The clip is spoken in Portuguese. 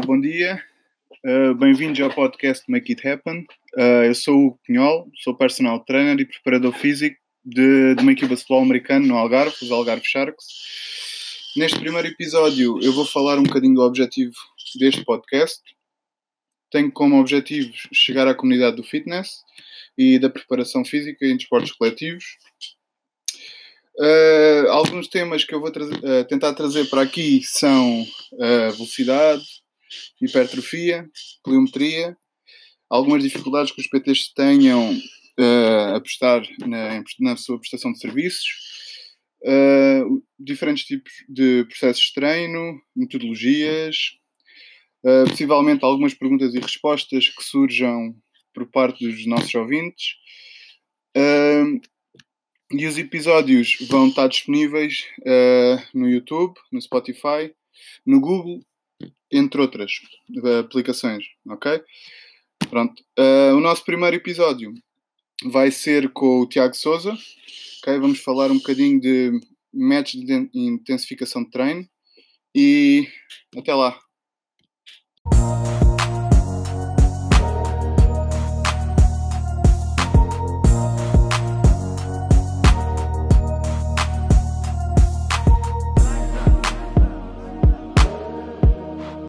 bom dia. Uh, Bem-vindos ao podcast Make It Happen. Uh, eu sou o Pinhol, sou personal trainer e preparador físico de, de uma equipa de futebol americano no Algarve, os Algarve Sharks. Neste primeiro episódio eu vou falar um bocadinho do objetivo deste podcast. Tenho como objetivo chegar à comunidade do fitness e da preparação física em desportos coletivos. Uh, alguns temas que eu vou trazer, uh, tentar trazer para aqui são uh, velocidade, hipertrofia, pliometria, algumas dificuldades que os PTs tenham a prestar na, na, sua prestação de serviços, diferentes tipos de processos de treino, metodologias, possivelmente algumas perguntas e respostas que surjam por parte dos nossos ouvintes. E os episódios vão estar disponíveis uh, no YouTube, no Spotify, no Google, entre outras uh, aplicações, ok? Pronto. Uh, o nosso primeiro episódio vai ser com o Tiago Souza, ok? Vamos falar um bocadinho de métodos de intensificação de treino e até lá.